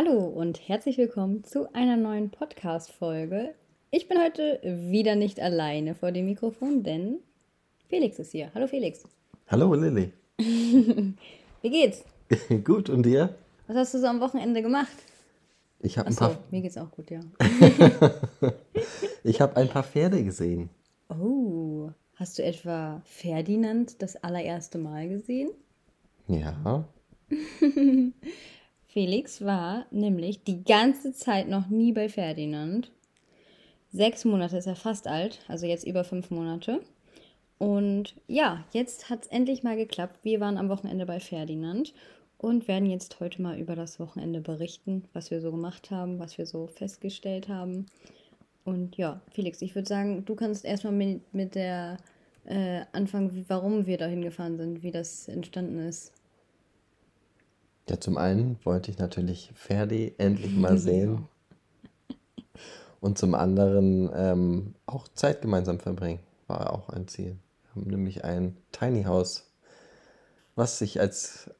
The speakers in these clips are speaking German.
Hallo und herzlich willkommen zu einer neuen Podcast-Folge. Ich bin heute wieder nicht alleine vor dem Mikrofon, denn Felix ist hier. Hallo Felix. Hallo Lilly. Wie geht's? gut, und dir? Was hast du so am Wochenende gemacht? Ich habe ein paar. Mir geht's auch gut, ja. ich habe ein paar Pferde gesehen. Oh, hast du etwa Ferdinand das allererste Mal gesehen? Ja. Felix war nämlich die ganze Zeit noch nie bei Ferdinand. Sechs Monate ist er fast alt, also jetzt über fünf Monate. Und ja, jetzt hat es endlich mal geklappt. Wir waren am Wochenende bei Ferdinand und werden jetzt heute mal über das Wochenende berichten, was wir so gemacht haben, was wir so festgestellt haben. Und ja, Felix, ich würde sagen, du kannst erstmal mit, mit der äh, anfangen, warum wir dahin gefahren sind, wie das entstanden ist. Ja, zum einen wollte ich natürlich Ferdi endlich mal sehen. Und zum anderen ähm, auch Zeit gemeinsam verbringen. War auch ein Ziel. Wir haben nämlich ein Tiny House, was sich als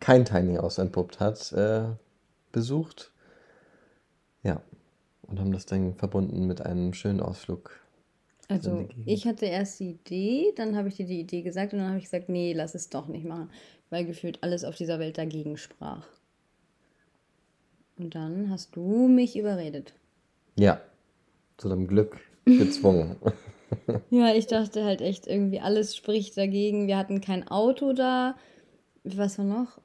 kein Tiny House entpuppt hat, äh, besucht. Ja. Und haben das dann verbunden mit einem schönen Ausflug. Also ich hatte erst die Idee, dann habe ich dir die Idee gesagt und dann habe ich gesagt, nee, lass es doch nicht machen weil gefühlt alles auf dieser Welt dagegen sprach. Und dann hast du mich überredet. Ja, zu deinem Glück gezwungen. ja, ich dachte halt echt irgendwie, alles spricht dagegen. Wir hatten kein Auto da. Was war noch?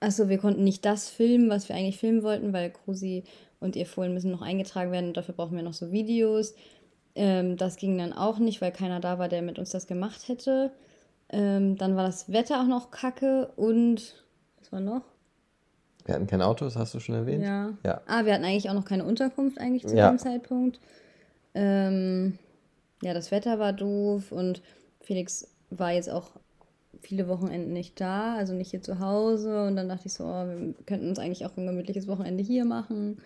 Achso, wir konnten nicht das filmen, was wir eigentlich filmen wollten, weil Krusi und ihr Fohlen müssen noch eingetragen werden und dafür brauchen wir noch so Videos. Ähm, das ging dann auch nicht, weil keiner da war, der mit uns das gemacht hätte. Ähm, dann war das Wetter auch noch kacke und was war noch? Wir hatten kein Auto, das hast du schon erwähnt. Ja. ja. Ah, wir hatten eigentlich auch noch keine Unterkunft eigentlich zu ja. dem Zeitpunkt. Ähm, ja, das Wetter war doof und Felix war jetzt auch viele Wochenenden nicht da, also nicht hier zu Hause. Und dann dachte ich so, oh, wir könnten uns eigentlich auch ein gemütliches Wochenende hier machen.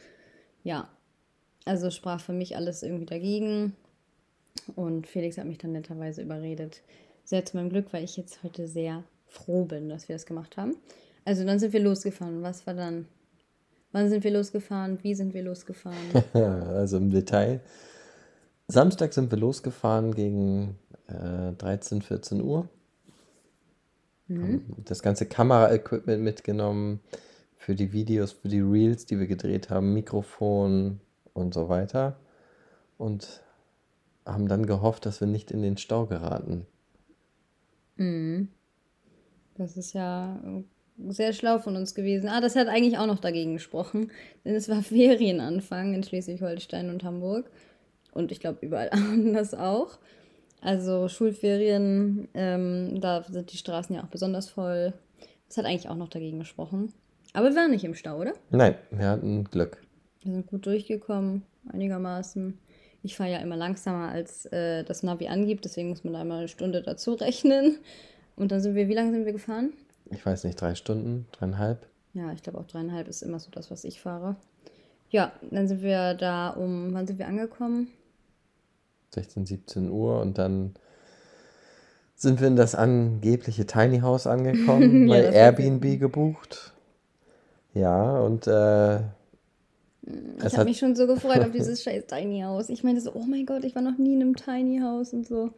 Ja, also sprach für mich alles irgendwie dagegen. Und Felix hat mich dann netterweise überredet, sehr zu meinem Glück, weil ich jetzt heute sehr froh bin, dass wir das gemacht haben. Also dann sind wir losgefahren. Was war dann? Wann sind wir losgefahren? Wie sind wir losgefahren? also im Detail. Samstag sind wir losgefahren gegen äh, 13, 14 Uhr. Mhm. Das ganze Kameraequipment mitgenommen für die Videos, für die Reels, die wir gedreht haben, Mikrofon und so weiter. Und haben dann gehofft, dass wir nicht in den Stau geraten. Mhm. Das ist ja sehr schlau von uns gewesen. Ah, das hat eigentlich auch noch dagegen gesprochen, denn es war Ferienanfang in Schleswig-Holstein und Hamburg und ich glaube überall anders auch. Also Schulferien, ähm, da sind die Straßen ja auch besonders voll. Das hat eigentlich auch noch dagegen gesprochen. Aber wir waren nicht im Stau, oder? Nein, wir hatten Glück. Wir sind gut durchgekommen, einigermaßen. Ich fahre ja immer langsamer, als äh, das Navi angibt, deswegen muss man da immer eine Stunde dazu rechnen. Und dann sind wir, wie lange sind wir gefahren? Ich weiß nicht, drei Stunden, dreieinhalb? Ja, ich glaube auch dreieinhalb ist immer so das, was ich fahre. Ja, dann sind wir da um, wann sind wir angekommen? 16, 17 Uhr und dann sind wir in das angebliche Tiny House angekommen, ja, bei Airbnb gebucht. Ja, und äh, ich habe mich schon so gefreut auf dieses scheiß Tiny House. Ich meinte so, oh mein Gott, ich war noch nie in einem Tiny House und so.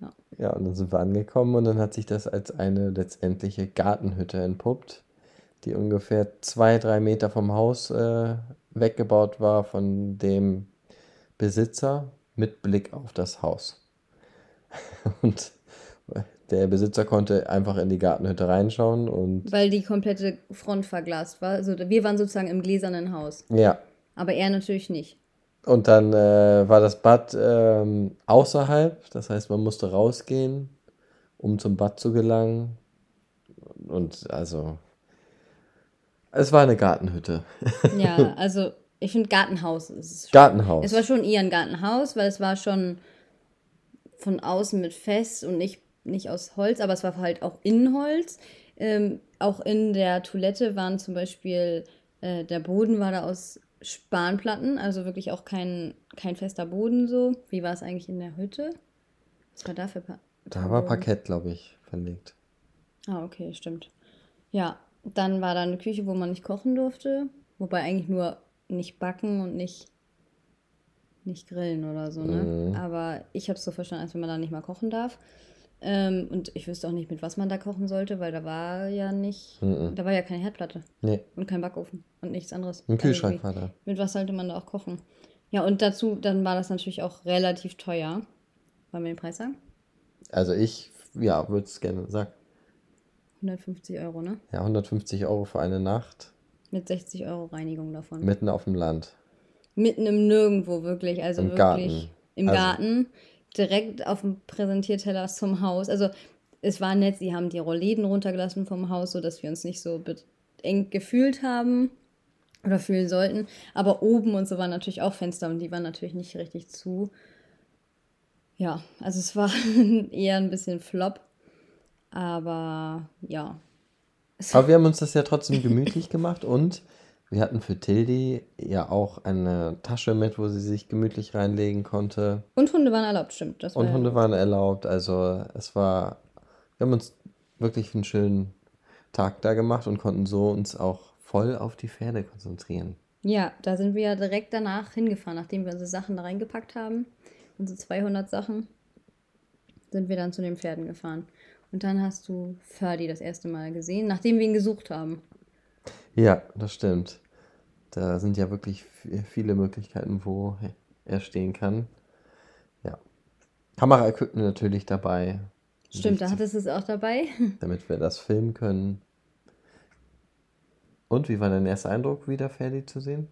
Ja. ja, und dann sind wir angekommen und dann hat sich das als eine letztendliche Gartenhütte entpuppt, die ungefähr zwei, drei Meter vom Haus äh, weggebaut war von dem Besitzer mit Blick auf das Haus. und der Besitzer konnte einfach in die Gartenhütte reinschauen und. Weil die komplette Front verglast war. Also wir waren sozusagen im gläsernen Haus. Ja. Aber er natürlich nicht. Und dann äh, war das Bad ähm, außerhalb, das heißt, man musste rausgehen, um zum Bad zu gelangen. Und also. Es war eine Gartenhütte. Ja, also ich finde Gartenhaus ist Gartenhaus. Es war schon eher ein Gartenhaus, weil es war schon von außen mit fest und nicht nicht aus Holz, aber es war halt auch in Holz. Ähm, auch in der Toilette waren zum Beispiel, äh, der Boden war da aus Spanplatten, also wirklich auch kein, kein fester Boden so. Wie war es eigentlich in der Hütte? Was war da für pa Da war Parkett, glaube ich, verlegt. Ah, okay, stimmt. Ja, Dann war da eine Küche, wo man nicht kochen durfte. Wobei eigentlich nur nicht backen und nicht, nicht grillen oder so, ne? Mhm. Aber ich habe es so verstanden, als wenn man da nicht mal kochen darf. Ähm, und ich wüsste auch nicht, mit was man da kochen sollte, weil da war ja nicht, Mhm. da war ja keine Herdplatte Nee, und kein Backofen und nichts anderes. ein Also Kühlschrank wie- war da. Mit was sollte man da auch kochen? Ja, und dazu, dann war das natürlich auch relativ teuer. Wollen wir den Preis sagen? Also ich, ja, würde es gerne sagen. 150 Euro, ne? Ja, 150 Euro für eine Nacht, Mit 60 Euro Reinigung davon. mitten auf dem Land. Mitten im Nirgendwo, wirklich. Also Im wirklich Garten. im Also- Garten, direkt auf dem Präsentierteller zum Haus. Also es war nett, sie haben die Rollläden runtergelassen vom Haus, sodass wir uns nicht so eng gefühlt haben oder fühlen sollten. Aber oben und so waren natürlich auch Fenster und die waren natürlich nicht richtig zu. Ja, also es war eher ein bisschen Flop. Aber ja. Aber wir haben uns das ja trotzdem gemütlich gemacht und wir hatten für Tildi ja auch eine Tasche mit, wo sie sich gemütlich reinlegen konnte. Und Hunde waren erlaubt, stimmt. Das war Und ja- Hunde waren erlaubt. Also es war, wir haben uns wirklich einen schönen Tag da gemacht und konnten so uns auch voll auf die Pferde konzentrieren. Ja, da sind wir ja direkt danach hingefahren, nachdem wir unsere Sachen da reingepackt haben, unsere 200 Sachen, sind wir dann zu den Pferden gefahren. Und dann hast du Ferdi das erste Mal gesehen, nachdem wir ihn gesucht haben. Ja, das stimmt. Da sind ja wirklich viele Möglichkeiten, wo er stehen kann. Ja. Kameraequipment natürlich dabei, Stimmt, da hattest du es auch dabei. damit wir das filmen können. Und wie war dein erster Eindruck, wieder Ferdi zu sehen?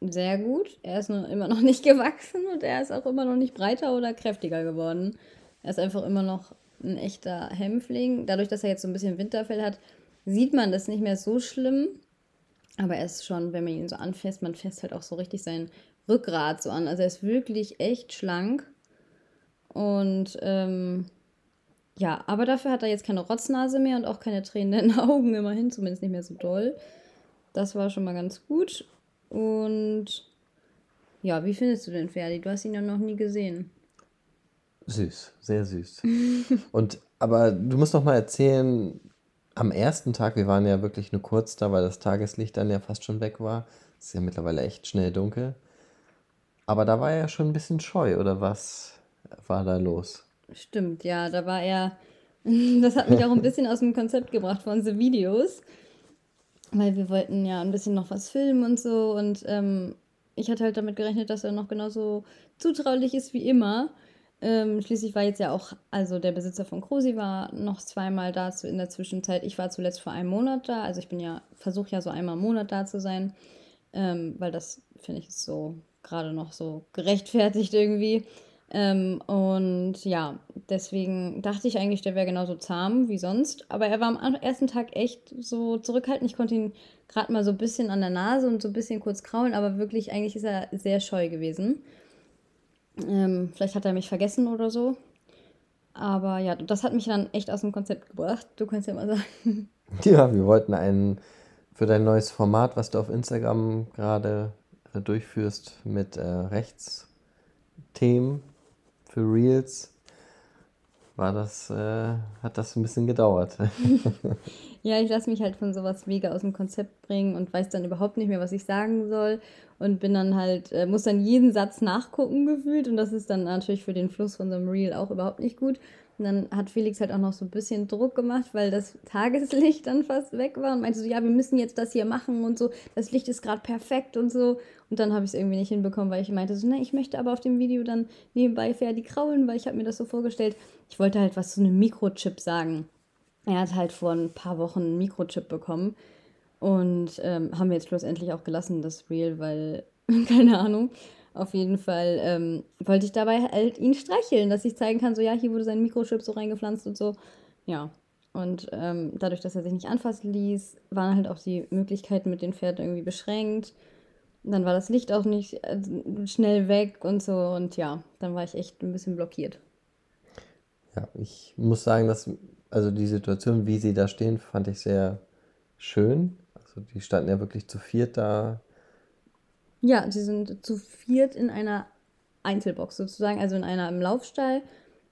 Sehr gut. Er ist nur immer noch nicht gewachsen und er ist auch immer noch nicht breiter oder kräftiger geworden. Er ist einfach immer noch ein echter Hämpfling. Dadurch, dass er jetzt so ein bisschen Winterfell hat, sieht man das nicht mehr so schlimm. Aber er ist schon, wenn man ihn so anfasst, man fässt halt auch so richtig sein Rückgrat so an. Also er ist wirklich echt schlank. Und ähm, ja, aber dafür hat er jetzt keine Rotznase mehr und auch keine Tränen in den Augen, immerhin, zumindest nicht mehr so doll. Das war schon mal ganz gut. Und ja, wie findest du den Ferdi? Du hast ihn ja noch nie gesehen. Süß, sehr süß. Und aber du musst noch mal erzählen, am ersten Tag, wir waren ja wirklich nur kurz da, weil das Tageslicht dann ja fast schon weg war. Es ist ja mittlerweile echt schnell dunkel. Aber da war er ja schon ein bisschen scheu, oder was war da los? Stimmt, ja, da war er. Das hat mich auch ein bisschen aus dem Konzept gebracht für unsere Videos. Weil wir wollten ja ein bisschen noch was filmen und so. Und ähm, ich hatte halt damit gerechnet, dass er noch genauso zutraulich ist wie immer. Ähm, schließlich war jetzt ja auch, also der Besitzer von Krusi war noch zweimal da in der Zwischenzeit. Ich war zuletzt vor einem Monat da. Also ich bin ja, versuche ja so einmal im Monat da zu sein. Ähm, weil das, finde ich, so gerade noch so gerechtfertigt irgendwie. Ähm, und ja, deswegen dachte ich eigentlich, der wäre genauso zahm wie sonst. Aber er war am ersten Tag echt so zurückhaltend. Ich konnte ihn gerade mal so ein bisschen an der Nase und so ein bisschen kurz kraulen, aber wirklich, eigentlich ist er sehr scheu gewesen. Ähm, vielleicht hat er mich vergessen oder so. Aber ja, das hat mich dann echt aus dem Konzept gebracht. Du kannst ja mal sagen. Ja, wir wollten einen für dein neues Format, was du auf Instagram gerade durchführst, mit äh, Rechtsthemen für Reels, war das, äh, hat das ein bisschen gedauert. Ja, ich lasse mich halt von sowas mega aus dem Konzept bringen und weiß dann überhaupt nicht mehr, was ich sagen soll. Und bin dann halt, äh, muss dann jeden Satz nachgucken gefühlt. Und das ist dann natürlich für den Fluss von so einem Reel auch überhaupt nicht gut. Und dann hat Felix halt auch noch so ein bisschen Druck gemacht, weil das Tageslicht dann fast weg war und meinte so, ja, wir müssen jetzt das hier machen und so, das Licht ist gerade perfekt und so. Und dann habe ich es irgendwie nicht hinbekommen, weil ich meinte so, ne, ich möchte aber auf dem Video dann nebenbei Ferdi kraulen, weil ich habe mir das so vorgestellt. Ich wollte halt was zu einem Mikrochip sagen. Er hat halt vor ein paar Wochen einen Mikrochip bekommen und ähm, haben wir jetzt schlussendlich auch gelassen, das Reel, weil, keine Ahnung. Auf jeden Fall ähm, wollte ich dabei halt ihn streicheln, dass ich zeigen kann, so ja, hier wurde sein Mikrochip so reingepflanzt und so. Ja. Und ähm, dadurch, dass er sich nicht anfassen ließ, waren halt auch die Möglichkeiten mit den Pferden irgendwie beschränkt. Dann war das Licht auch nicht äh, schnell weg und so. Und ja, dann war ich echt ein bisschen blockiert. Ja, ich muss sagen, dass also die Situation, wie sie da stehen, fand ich sehr schön. Also die standen ja wirklich zu viert da. Ja, sie sind zu viert in einer Einzelbox sozusagen, also in einer im Laufstall,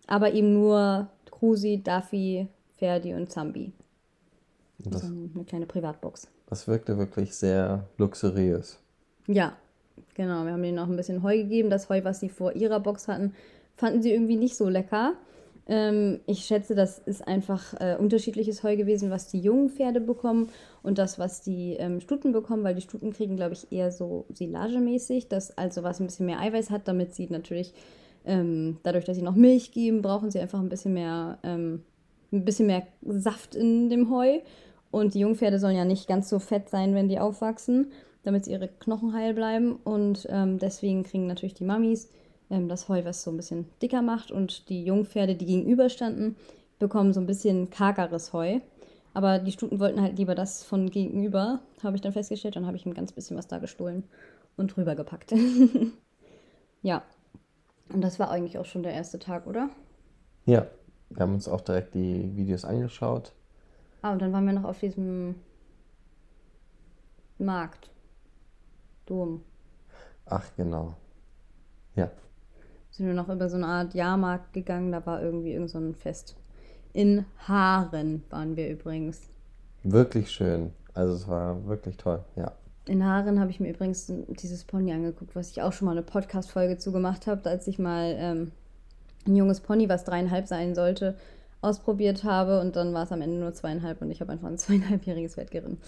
aber eben nur Krusi, Duffy, Ferdi und Zambi. Das, so eine kleine Privatbox. das wirkte wirklich sehr luxuriös. Ja, genau. Wir haben denen noch ein bisschen Heu gegeben. Das Heu, was sie vor ihrer Box hatten, fanden sie irgendwie nicht so lecker. Ähm, ich schätze, das ist einfach äh, unterschiedliches Heu gewesen, was die jungen Pferde bekommen und das, was die ähm, Stuten bekommen, weil die Stuten kriegen, glaube ich, eher so silagemäßig, das also was ein bisschen mehr Eiweiß hat, damit sie natürlich, ähm, dadurch, dass sie noch Milch geben, brauchen sie einfach ein bisschen mehr, ähm, ein bisschen mehr Saft in dem Heu. Und die Jungpferde sollen ja nicht ganz so fett sein, wenn die aufwachsen, damit ihre Knochen heil bleiben. Und ähm, deswegen kriegen natürlich die Mamis ähm, das Heu, was so ein bisschen dicker macht. Und die Jungpferde, die gegenüberstanden, bekommen so ein bisschen kargeres Heu. Aber die Stuten wollten halt lieber das von gegenüber, habe ich dann festgestellt. Dann habe ich ein ganz bisschen was da gestohlen und rübergepackt. ja. Und das war eigentlich auch schon der erste Tag, oder? Ja, wir haben uns auch direkt die Videos angeschaut. Ah, und dann waren wir noch auf diesem Markt. Dom. Ach, genau. Ja, Sind wir noch über so eine Art Jahrmarkt gegangen, da war irgendwie irgend so ein Fest. In Haaren waren wir übrigens. wirklich schön. Also es war wirklich toll, ja. In Haaren habe ich mir übrigens dieses Pony angeguckt, was ich auch schon mal eine Podcast-Folge zugemacht habe, als ich mal ähm, ein junges Pony, was dreieinhalb sein sollte, ausprobiert habe und dann war es am Ende nur zweieinhalb und ich habe einfach ein zweieinhalbjähriges Pferd geritten.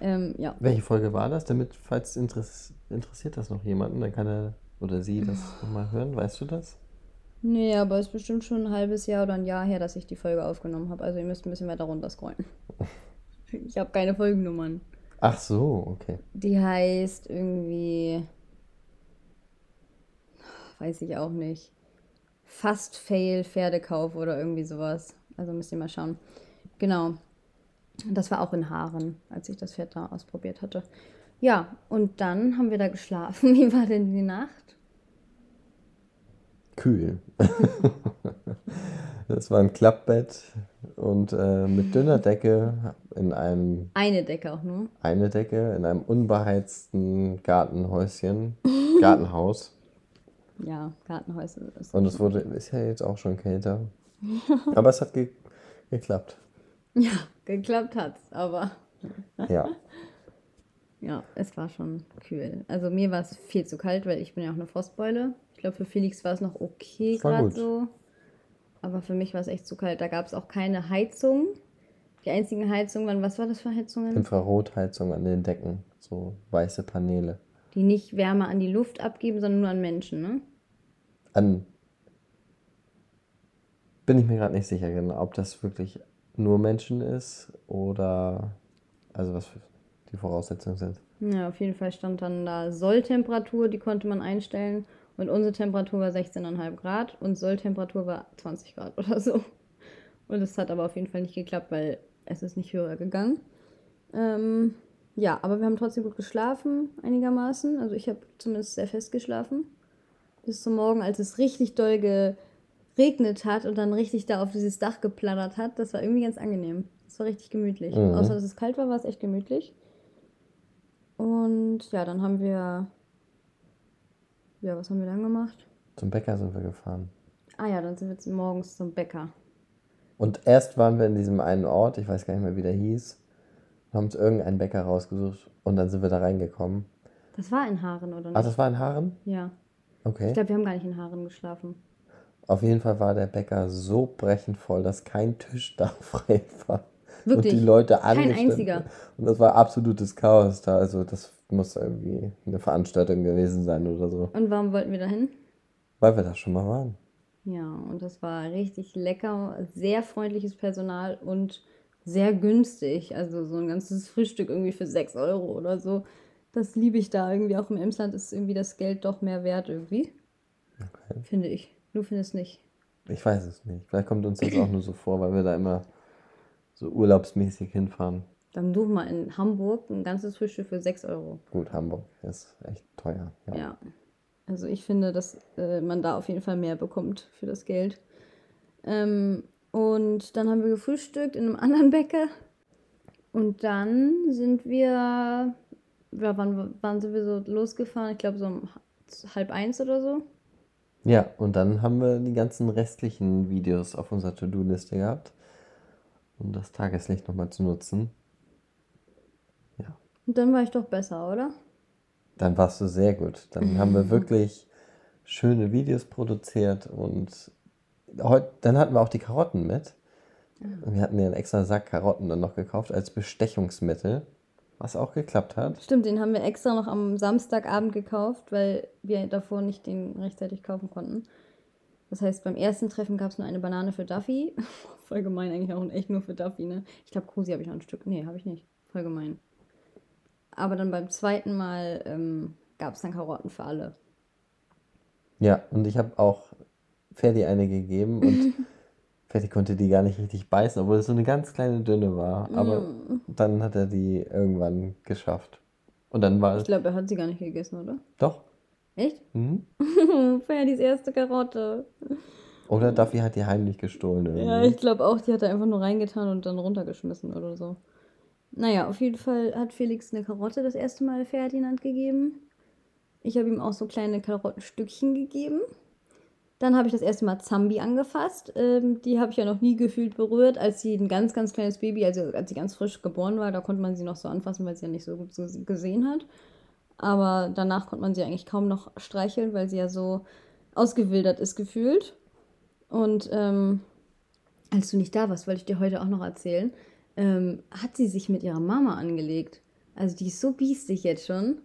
Ähm, ja. Welche Folge war das? Damit, falls interess interessiert das noch jemanden, dann kann er oder sie das nochmal hören. Weißt du das? Nee, aber es ist bestimmt schon ein halbes Jahr oder ein Jahr her, dass ich die Folge aufgenommen habe. Also ihr müsst ein bisschen weiter runter scrollen. Ich habe keine Folgennummern. Ach so, okay. Die heißt irgendwie. Weiß ich auch nicht. Fast Fail Pferdekauf oder irgendwie sowas. Also müsst ihr mal schauen. Genau. Das war auch in Haaren, als ich das Pferd da ausprobiert hatte. Ja, und dann haben wir da geschlafen. Wie war denn die Nacht? Kühl. das war ein Klappbett und äh, mit dünner Decke in einem, Eine Decke auch nur. eine Decke, in einem unbeheizten Gartenhäuschen, Gartenhaus. Ja, Gartenhäuser ist. Und es wurde, ist ja jetzt auch schon kälter. Aber es hat ge geklappt. Ja, geklappt hat's, aber Ja. Ja, es war schon kühl. Also mir war es viel zu kalt, weil ich bin ja auch eine Frostbeule. Ich glaube, für Felix war es noch okay gerade so. Aber für mich war es echt zu kalt. Da gab es auch keine Heizung. Die einzigen Heizungen waren, was war das für Heizungen? Infrarotheizung an den Decken, so weiße Paneele. Die nicht Wärme an die Luft abgeben, sondern nur an Menschen, ne? An. Bin ich mir gerade nicht sicher, genau, ob das wirklich nur Menschen ist oder. Also, was für die Voraussetzungen sind. Ja, auf jeden Fall stand dann da Solltemperatur, die konnte man einstellen. Und unsere Temperatur war 16,5 Grad und Solltemperatur war 20 Grad oder so. Und es hat aber auf jeden Fall nicht geklappt, weil es ist nicht höher gegangen. Ähm, ja, aber wir haben trotzdem gut geschlafen, einigermaßen. Also ich habe zumindest sehr fest geschlafen. Bis zum Morgen, als es richtig doll geregnet hat und dann richtig da auf dieses Dach geplattert hat. Das war irgendwie ganz angenehm. Das war richtig gemütlich. Mhm. Außer dass es kalt war, war es echt gemütlich. Und ja, dann haben wir. Ja, was haben wir dann gemacht? Zum Bäcker sind wir gefahren. Ah ja, dann sind wir morgens zum Bäcker. Und erst waren wir in diesem einen Ort, ich weiß gar nicht mehr, wie der hieß, haben uns irgendeinen Bäcker rausgesucht und dann sind wir da reingekommen. Das war in Haaren, oder nicht? Ach, das war in Haaren? ja. Okay. Ich glaube, wir haben gar nicht in Haaren geschlafen. Auf jeden Fall war der Bäcker so brechend voll, dass kein Tisch da frei war. Wirklich? Und die Leute Kein einziger. Und das war absolutes Chaos da. Also das muss irgendwie eine Veranstaltung gewesen sein oder so. Und warum wollten wir dahin? Weil wir da schon mal waren. Ja, und das war richtig lecker, sehr freundliches Personal und sehr günstig. Also so ein ganzes Frühstück irgendwie für 6 Euro oder so. Das liebe ich da irgendwie. Auch im Emsland ist irgendwie das Geld doch mehr wert irgendwie. Okay. Finde ich. Du findest nicht. Ich weiß es nicht. Vielleicht kommt uns das auch nur so vor, weil wir da immer so urlaubsmäßig hinfahren. Dann such mal in Hamburg ein ganzes Frühstück für 6 Euro. Gut, Hamburg ist echt teuer. Ja. Ja. Also ich finde, dass äh, man da auf jeden Fall mehr bekommt für das Geld. Ähm, und dann haben wir gefrühstückt in einem anderen Bäcker. Und dann sind wir, ja, wann, wann sind wir so losgefahren? Ich glaube so um halb eins oder so. Ja, und dann haben wir die ganzen restlichen Videos auf unserer To-Do-Liste gehabt, um das Tageslicht nochmal zu nutzen. Und dann war ich doch besser, oder? Dann warst du sehr gut. Dann haben wir wirklich schöne Videos produziert und heute, dann hatten wir auch die Karotten mit. Wir hatten ja einen extra Sack Karotten dann noch gekauft als Bestechungsmittel, was auch geklappt hat. Stimmt, den haben wir extra noch am Samstagabend gekauft, weil wir davor nicht den rechtzeitig kaufen konnten. Das heißt, beim ersten Treffen gab es nur eine Banane für Duffy. Voll gemein eigentlich auch und echt nur für Duffy, ne? Ich glaube, Cosi habe ich noch ein Stück. Nee, habe ich nicht. Voll gemein. Aber dann beim zweiten Mal ähm, gab es dann Karotten für alle. Ja, und ich habe auch Ferdi eine gegeben und Ferdi konnte die gar nicht richtig beißen, obwohl es so eine ganz kleine dünne war. Aber Mm. dann hat er die irgendwann geschafft. Und dann war Ich glaube, er hat sie gar nicht gegessen, oder? Doch. Echt? Mhm. Ferdis erste Karotte. Oder Duffy hat die heimlich gestohlen irgendwie. Ja, ich glaube auch, die hat er einfach nur reingetan und dann runtergeschmissen oder so. Naja, auf jeden Fall hat Felix eine Karotte das erste Mal Ferdinand gegeben. Ich habe ihm auch so kleine Karottenstückchen gegeben. Dann habe ich das erste Mal Zambi angefasst. Ähm, die habe ich ja noch nie gefühlt berührt, als sie ein ganz, ganz kleines Baby, also als sie ganz frisch geboren war, da konnte man sie noch so anfassen, weil sie ja nicht so gut so gesehen hat. Aber danach konnte man sie eigentlich kaum noch streicheln, weil sie ja so ausgewildert ist gefühlt. Und ähm, als du nicht da warst, wollte ich dir heute auch noch erzählen, ähm, hat sie sich mit ihrer Mama angelegt. Also die ist so biestig jetzt schon.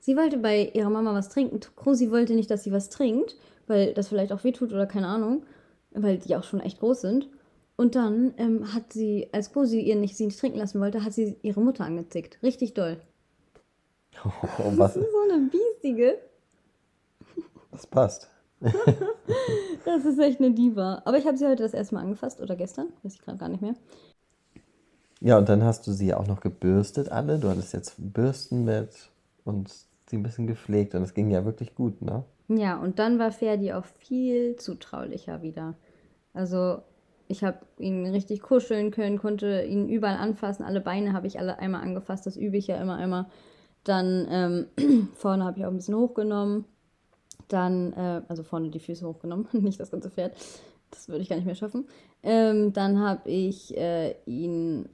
Sie wollte bei ihrer Mama was trinken. Krosi wollte nicht, dass sie was trinkt, weil das vielleicht auch wehtut oder keine Ahnung, weil die auch schon echt groß sind. Und dann ähm, hat sie, als Krosi ihr nicht, sie nicht trinken lassen wollte, hat sie ihre Mutter angezickt. Richtig doll. Oh, was? Das ist so eine biestige. Das passt. Das ist echt eine Diva. Aber ich habe sie heute das erste Mal angefasst oder gestern, weiß ich gerade gar nicht mehr. Ja, und dann hast du sie auch noch gebürstet alle. Du hattest jetzt Bürsten mit und sie ein bisschen gepflegt und es ging ja wirklich gut, ne? Ja, und dann war Ferdi auch viel zutraulicher wieder. Also ich habe ihn richtig kuscheln können, konnte ihn überall anfassen. Alle Beine habe ich alle einmal angefasst, das übe ich ja immer, immer. Dann ähm, vorne habe ich auch ein bisschen hochgenommen. Dann, äh, also vorne die Füße hochgenommen, nicht das ganze Pferd. Das würde ich gar nicht mehr schaffen. Ähm, dann habe ich äh, ihn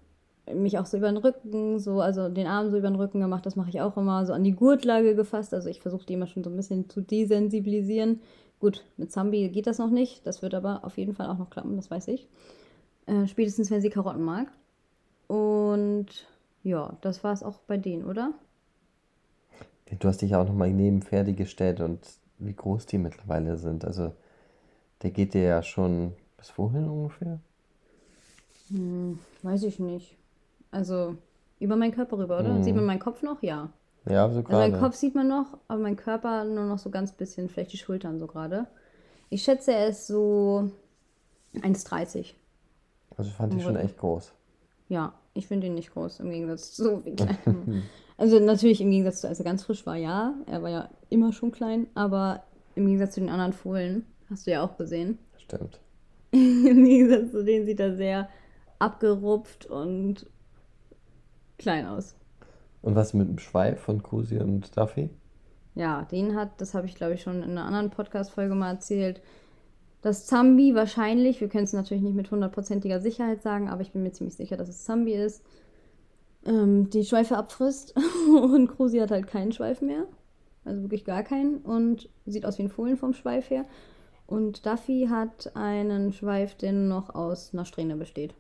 mich auch so über den Rücken, so, also den Arm so über den Rücken gemacht, das mache ich auch immer, so an die Gurtlage gefasst. Also ich versuche die immer schon so ein bisschen zu desensibilisieren. Gut, mit Zambi geht das noch nicht, das wird aber auf jeden Fall auch noch klappen, das weiß ich. Äh, spätestens, wenn sie Karotten mag. Und ja, das war es auch bei denen, oder? Du hast dich ja auch nochmal neben Ferdi gestellt und wie groß die mittlerweile sind. Also der geht dir ja schon bis wohin ungefähr? Hm, weiß ich nicht. Also über meinen Körper rüber, oder? Sieht man meinen Kopf noch? Ja. Ja, so Also meinen gerade. Kopf sieht man noch, aber mein Körper nur noch so ganz bisschen, vielleicht die Schultern so gerade. Ich schätze, er ist so 1,30. Also fand ich schon echt groß. Ja, ich finde ihn nicht groß im Gegensatz zu so wie klein. Also natürlich im Gegensatz zu, als er ganz frisch war, ja. Er war ja immer schon klein, aber im Gegensatz zu den anderen Fohlen, hast du ja auch gesehen, Stimmt. im Gegensatz zu denen sieht er sehr abgerupft und klein aus. Und was mit dem Schweif von Kusi und Duffy? Ja, den hat, das habe ich glaube ich schon in einer anderen Podcast-Folge mal erzählt, dass Zambi wahrscheinlich, wir können es natürlich nicht mit hundertprozentiger Sicherheit sagen, aber ich bin mir ziemlich sicher, dass es Zambi ist, ähm, die Schweife abfrisst und Krusi hat halt keinen Schweif mehr. Also wirklich gar keinen und sieht aus wie ein Fohlen vom Schweif her. Und Duffy hat einen Schweif, der noch aus einer Strähne besteht.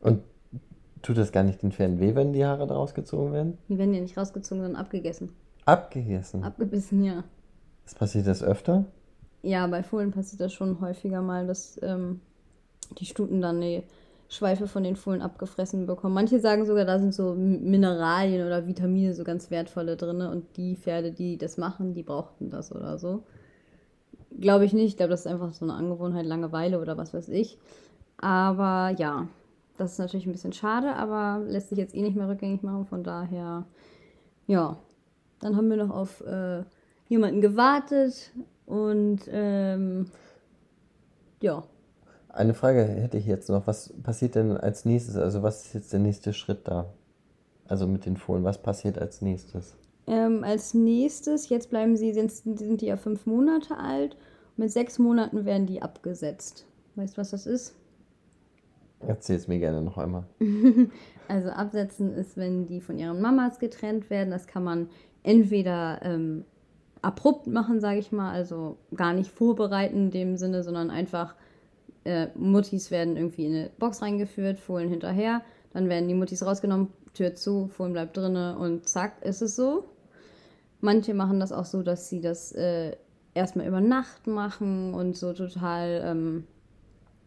Und tut das gar nicht den Pferden weh, wenn die Haare daraus gezogen werden? Die werden ja nicht rausgezogen, sondern abgegessen. Abgegessen. Abgebissen, ja. Das passiert das öfter? Ja, bei Fohlen passiert das schon häufiger mal, dass ähm, die Stuten dann die Schweife von den Fohlen abgefressen bekommen. Manche sagen sogar, da sind so Mineralien oder Vitamine, so ganz wertvolle drin. Und die Pferde, die das machen, die brauchten das oder so. Glaube ich nicht. Ich glaube, das ist einfach so eine Angewohnheit, Langeweile oder was weiß ich. Aber ja, das ist natürlich ein bisschen schade, aber lässt sich jetzt eh nicht mehr rückgängig machen. Von daher, ja. Dann haben wir noch auf äh, jemanden gewartet und ähm, ja, Eine Frage hätte ich jetzt noch. Was passiert denn als nächstes? Also was ist jetzt der nächste Schritt da? Also mit den Fohlen, was passiert als nächstes? Ähm, als nächstes, jetzt bleiben sie, sind, sind die ja fünf Monate alt. Mit sechs Monaten werden die abgesetzt. Weißt du, was das ist? Erzähl es mir gerne noch einmal. also absetzen ist, wenn die von ihren Mamas getrennt werden. Das kann man entweder ähm, abrupt machen, sage ich mal, also gar nicht vorbereiten in dem Sinne, sondern einfach äh, Muttis werden irgendwie in eine Box reingeführt, Fohlen hinterher, dann werden die Muttis rausgenommen, Tür zu, Fohlen bleibt drinne und zack, ist es so. Manche machen das auch so, dass sie das äh, erstmal über Nacht machen und so total, ähm,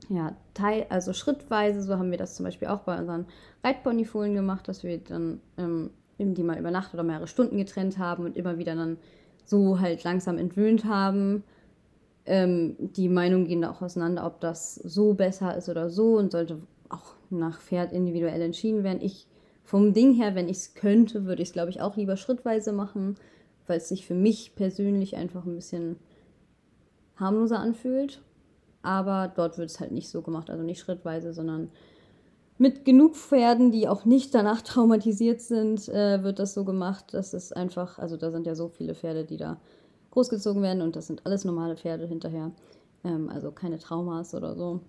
ja, teil, also schrittweise, so haben wir das zum Beispiel auch bei unseren Reitponyfohlen gemacht, dass wir dann ähm, die mal über Nacht oder mehrere Stunden getrennt haben und immer wieder dann so halt langsam entwöhnt haben. Ähm, die Meinungen gehen da auch auseinander, ob das so besser ist oder so und sollte auch nach Pferd individuell entschieden werden. Ich vom Ding her, wenn ich es könnte, würde ich es, glaube ich, auch lieber schrittweise machen, weil es sich für mich persönlich einfach ein bisschen harmloser anfühlt. Aber dort wird es halt nicht so gemacht, also nicht schrittweise, sondern mit genug Pferden, die auch nicht danach traumatisiert sind, äh, wird das so gemacht. Das ist einfach, also da sind ja so viele Pferde, die da großgezogen werden und das sind alles normale Pferde hinterher. Ähm, also keine Traumas oder so,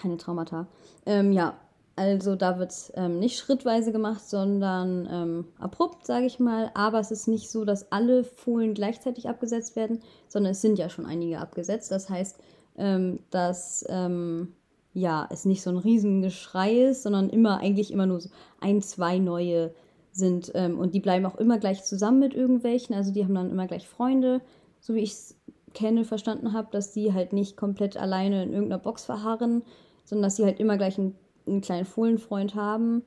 keine Traumata. Ähm, ja, also da wird es ähm, nicht schrittweise gemacht, sondern ähm, abrupt, sage ich mal. Aber es ist nicht so, dass alle Fohlen gleichzeitig abgesetzt werden, sondern es sind ja schon einige abgesetzt. Das heißt, ähm, dass ähm, ja, es nicht so ein Riesengeschrei ist, sondern immer eigentlich immer nur so ein, zwei neue sind. Ähm, und die bleiben auch immer gleich zusammen mit irgendwelchen. Also die haben dann immer gleich Freunde, so wie ich es kenne, verstanden habe, dass die halt nicht komplett alleine in irgendeiner Box verharren, sondern dass sie halt immer gleich einen, einen kleinen Fohlenfreund haben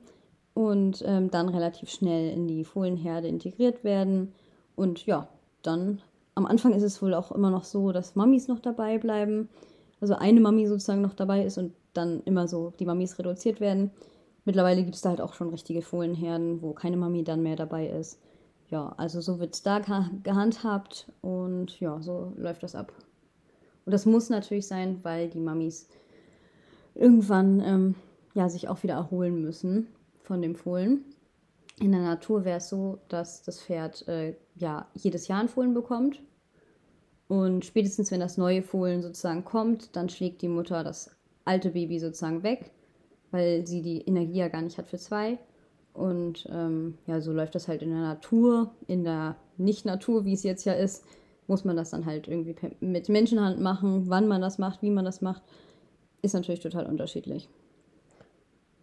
und ähm, dann relativ schnell in die Fohlenherde integriert werden. Und ja, dann am Anfang ist es wohl auch immer noch so, dass Mamis noch dabei bleiben. Also eine Mami sozusagen noch dabei ist und dann immer so die Mamis reduziert werden. Mittlerweile gibt es da halt auch schon richtige Fohlenherden, wo keine Mami dann mehr dabei ist. Ja, also so wird es da gehandhabt und ja, so läuft das ab. Und das muss natürlich sein, weil die Mamis irgendwann ähm, ja, sich auch wieder erholen müssen von dem Fohlen. In der Natur wäre es so, dass das Pferd äh, ja jedes Jahr ein Fohlen bekommt. Und spätestens, wenn das neue Fohlen sozusagen kommt, dann schlägt die Mutter das alte Baby sozusagen weg, weil sie die Energie ja gar nicht hat für zwei. Und ähm, ja, so läuft das halt in der Natur, in der Nicht-Natur, wie es jetzt ja ist, muss man das dann halt irgendwie mit Menschenhand machen. Wann man das macht, wie man das macht, ist natürlich total unterschiedlich.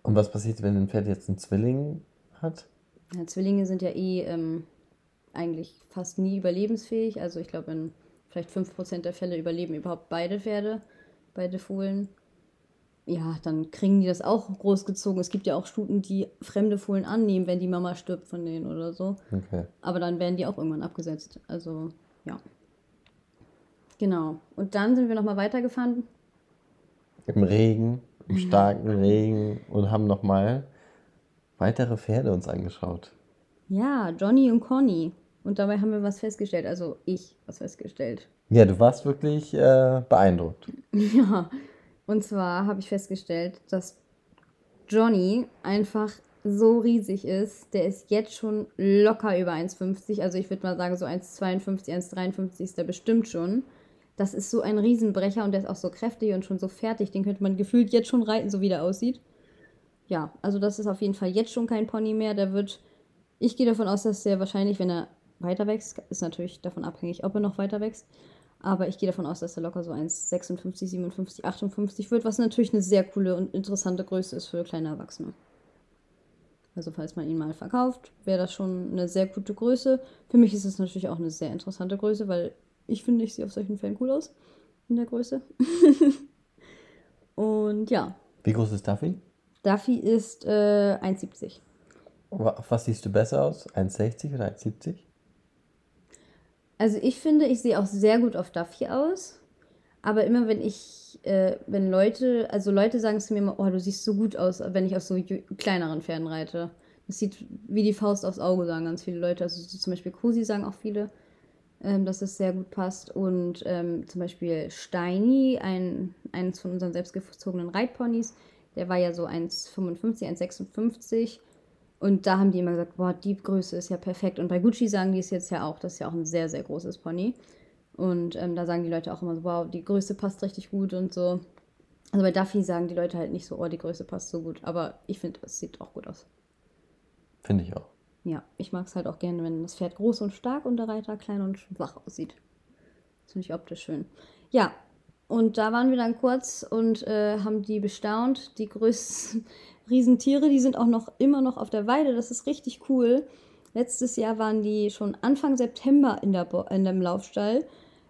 Und was passiert, wenn ein Pferd jetzt einen Zwilling hat? Ja, Zwillinge sind ja eh ähm, eigentlich fast nie überlebensfähig. Also ich glaube, in vielleicht 5% der Fälle überleben überhaupt beide Pferde, beide Fohlen ja, dann kriegen die das auch großgezogen. Es gibt ja auch Stuten, die fremde Fohlen annehmen, wenn die Mama stirbt von denen oder so. Okay. Aber dann werden die auch irgendwann abgesetzt. Also, ja. Genau. Und dann sind wir nochmal weitergefahren. Im Regen, im starken Regen und haben nochmal weitere Pferde uns angeschaut. Ja, Johnny und Conny. Und dabei haben wir was festgestellt. Also ich was festgestellt. Ja, du warst wirklich äh, beeindruckt. ja, und zwar habe ich festgestellt, dass Johnny einfach so riesig ist. Der ist jetzt schon locker über 1,50. Also ich würde mal sagen, so 1,52, 1,53 ist der bestimmt schon. Das ist so ein Riesenbrecher und der ist auch so kräftig und schon so fertig. Den könnte man gefühlt jetzt schon reiten, so wie der aussieht. Ja, also das ist auf jeden Fall jetzt schon kein Pony mehr. Der wird, ich gehe davon aus, dass der wahrscheinlich, wenn er weiter wächst, ist natürlich davon abhängig, ob er noch weiter wächst, aber ich gehe davon aus, dass er locker so 1,56, 57, 58 wird, was natürlich eine sehr coole und interessante Größe ist für kleine Erwachsene. Also falls man ihn mal verkauft, wäre das schon eine sehr gute Größe. Für mich ist es natürlich auch eine sehr interessante Größe, weil ich finde, ich sehe auf solchen Fällen cool aus in der Größe. und ja. Wie groß ist Duffy? Duffy ist äh, 1,70. Auf was siehst du besser aus? 1,60 oder 1,70? Also ich finde, ich sehe auch sehr gut auf Duffy aus. Aber immer wenn ich, äh, wenn Leute, also Leute sagen zu mir immer, oh, du siehst so gut aus, wenn ich auf so kleineren Pferden reite. Das sieht wie die Faust aufs Auge, sagen ganz viele Leute. Also so zum Beispiel Cosi sagen auch viele, ähm, dass es sehr gut passt. Und ähm, zum Beispiel Steini, ein, eines von unseren selbstgezogenen Reitponys, der war ja so 1,55, 1,56 und da haben die immer gesagt, boah, die Größe ist ja perfekt. Und bei Gucci sagen die es jetzt ja auch, das ist ja auch ein sehr, sehr großes Pony. Und ähm, da sagen die Leute auch immer so, wow, die Größe passt richtig gut und so. Also bei Duffy sagen die Leute halt nicht so, oh, die Größe passt so gut. Aber ich finde, es sieht auch gut aus. Finde ich auch. Ja, ich mag es halt auch gerne, wenn das Pferd groß und stark und der Reiter klein und schwach aussieht. Das finde ich optisch schön. Ja, und da waren wir dann kurz und äh, haben die bestaunt. Die größten Riesentiere, die sind auch noch immer noch auf der Weide. Das ist richtig cool. Letztes Jahr waren die schon Anfang September in, der Bo in dem Laufstall,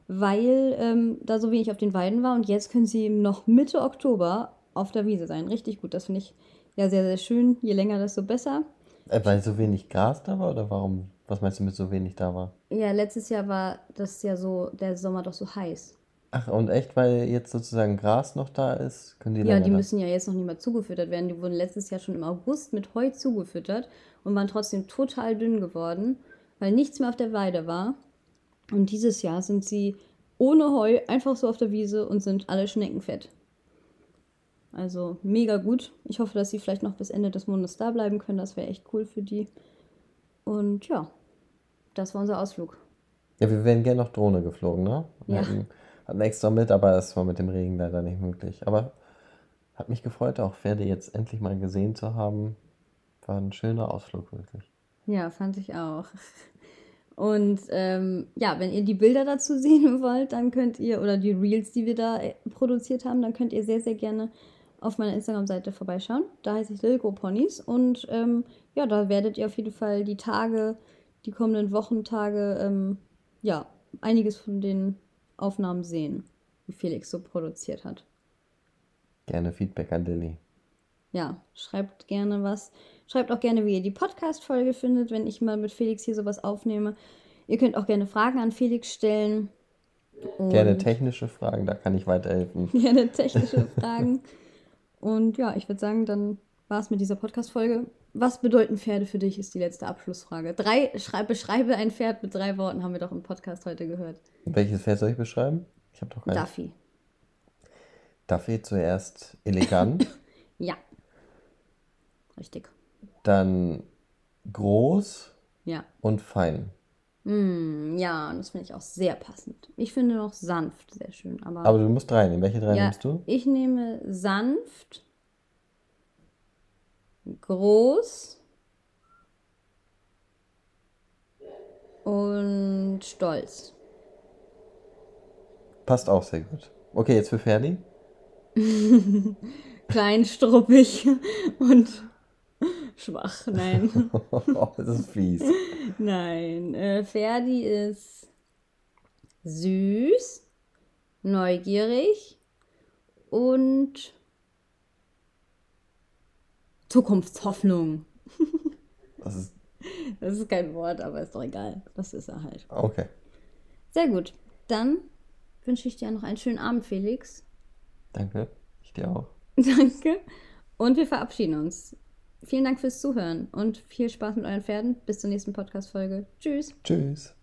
weil ähm, da so wenig auf den Weiden war. Und jetzt können sie noch Mitte Oktober auf der Wiese sein. Richtig gut. Das finde ich ja sehr, sehr schön. Je länger, desto besser. Äh, weil so wenig Gras da war oder warum? Was meinst du mit so wenig da war? Ja, letztes Jahr war das ja so, der Sommer doch so heiß. Ach, und echt, weil jetzt sozusagen Gras noch da ist, können die Ja, die müssen ja jetzt noch nicht mal zugefüttert werden. Die wurden letztes Jahr schon im August mit Heu zugefüttert und waren trotzdem total dünn geworden, weil nichts mehr auf der Weide war. Und dieses Jahr sind sie ohne Heu einfach so auf der Wiese und sind alle schneckenfett. Also mega gut. Ich hoffe, dass sie vielleicht noch bis Ende des Monats da bleiben können. Das wäre echt cool für die. Und ja, das war unser Ausflug. Ja, wir wären gerne noch Drohne geflogen, ne? Ja. hatten, hatten extra mit, aber es war mit dem Regen leider nicht möglich. Aber hat mich gefreut, auch Pferde jetzt endlich mal gesehen zu haben. War ein schöner Ausflug, wirklich. Ja, fand ich auch. Und ähm, ja, wenn ihr die Bilder dazu sehen wollt, dann könnt ihr, oder die Reels, die wir da äh, produziert haben, dann könnt ihr sehr, sehr gerne auf meiner Instagram-Seite vorbeischauen. Da heiße ich Lilko Ponys. Und ähm, ja, da werdet ihr auf jeden Fall die Tage, die kommenden Wochentage, ähm, ja, einiges von den Aufnahmen sehen, die Felix so produziert hat. Gerne Feedback an Lilly. ja, schreibt gerne was. Schreibt auch gerne, wie ihr die Podcast-Folge findet, wenn ich mal mit Felix hier sowas aufnehme. Ihr könnt auch gerne Fragen an Felix stellen. Und Gerne technische Fragen, da kann ich weiterhelfen. gerne technische Fragen. Und ja, ich würde sagen, dann war es mit dieser Podcast-Folge. Was bedeuten Pferde für dich, ist die letzte Abschlussfrage. Drei, schrei, beschreibe ein Pferd mit drei Worten, haben wir doch im Podcast heute gehört. Welches Pferd soll ich beschreiben? Ich habe doch keinen. Duffy. Duffy zuerst elegant, Ja. Richtig. dann groß Ja. und fein. Mm, ja, und das finde ich auch sehr passend. Ich finde noch sanft sehr schön, aber. Aber du musst drei nehmen. Welche drei Ja, nimmst du? ich nehme sanft, groß und stolz. Passt auch sehr gut. Okay, jetzt für Ferdi. Klein, struppig und schwach. Nein, das ist fies. nein. Äh, Ferdi ist süß, neugierig und Zukunftshoffnung. Das ist. Das ist kein Wort, aber ist doch egal. Das ist er halt. Okay. Sehr gut. Dann wünsche ich dir noch einen schönen Abend, Felix. Danke. Ich dir auch. Danke. Und wir verabschieden uns. Vielen Dank fürs Zuhören und viel Spaß mit euren Pferden. Bis zur nächsten Podcast-Folge. Tschüss. Tschüss.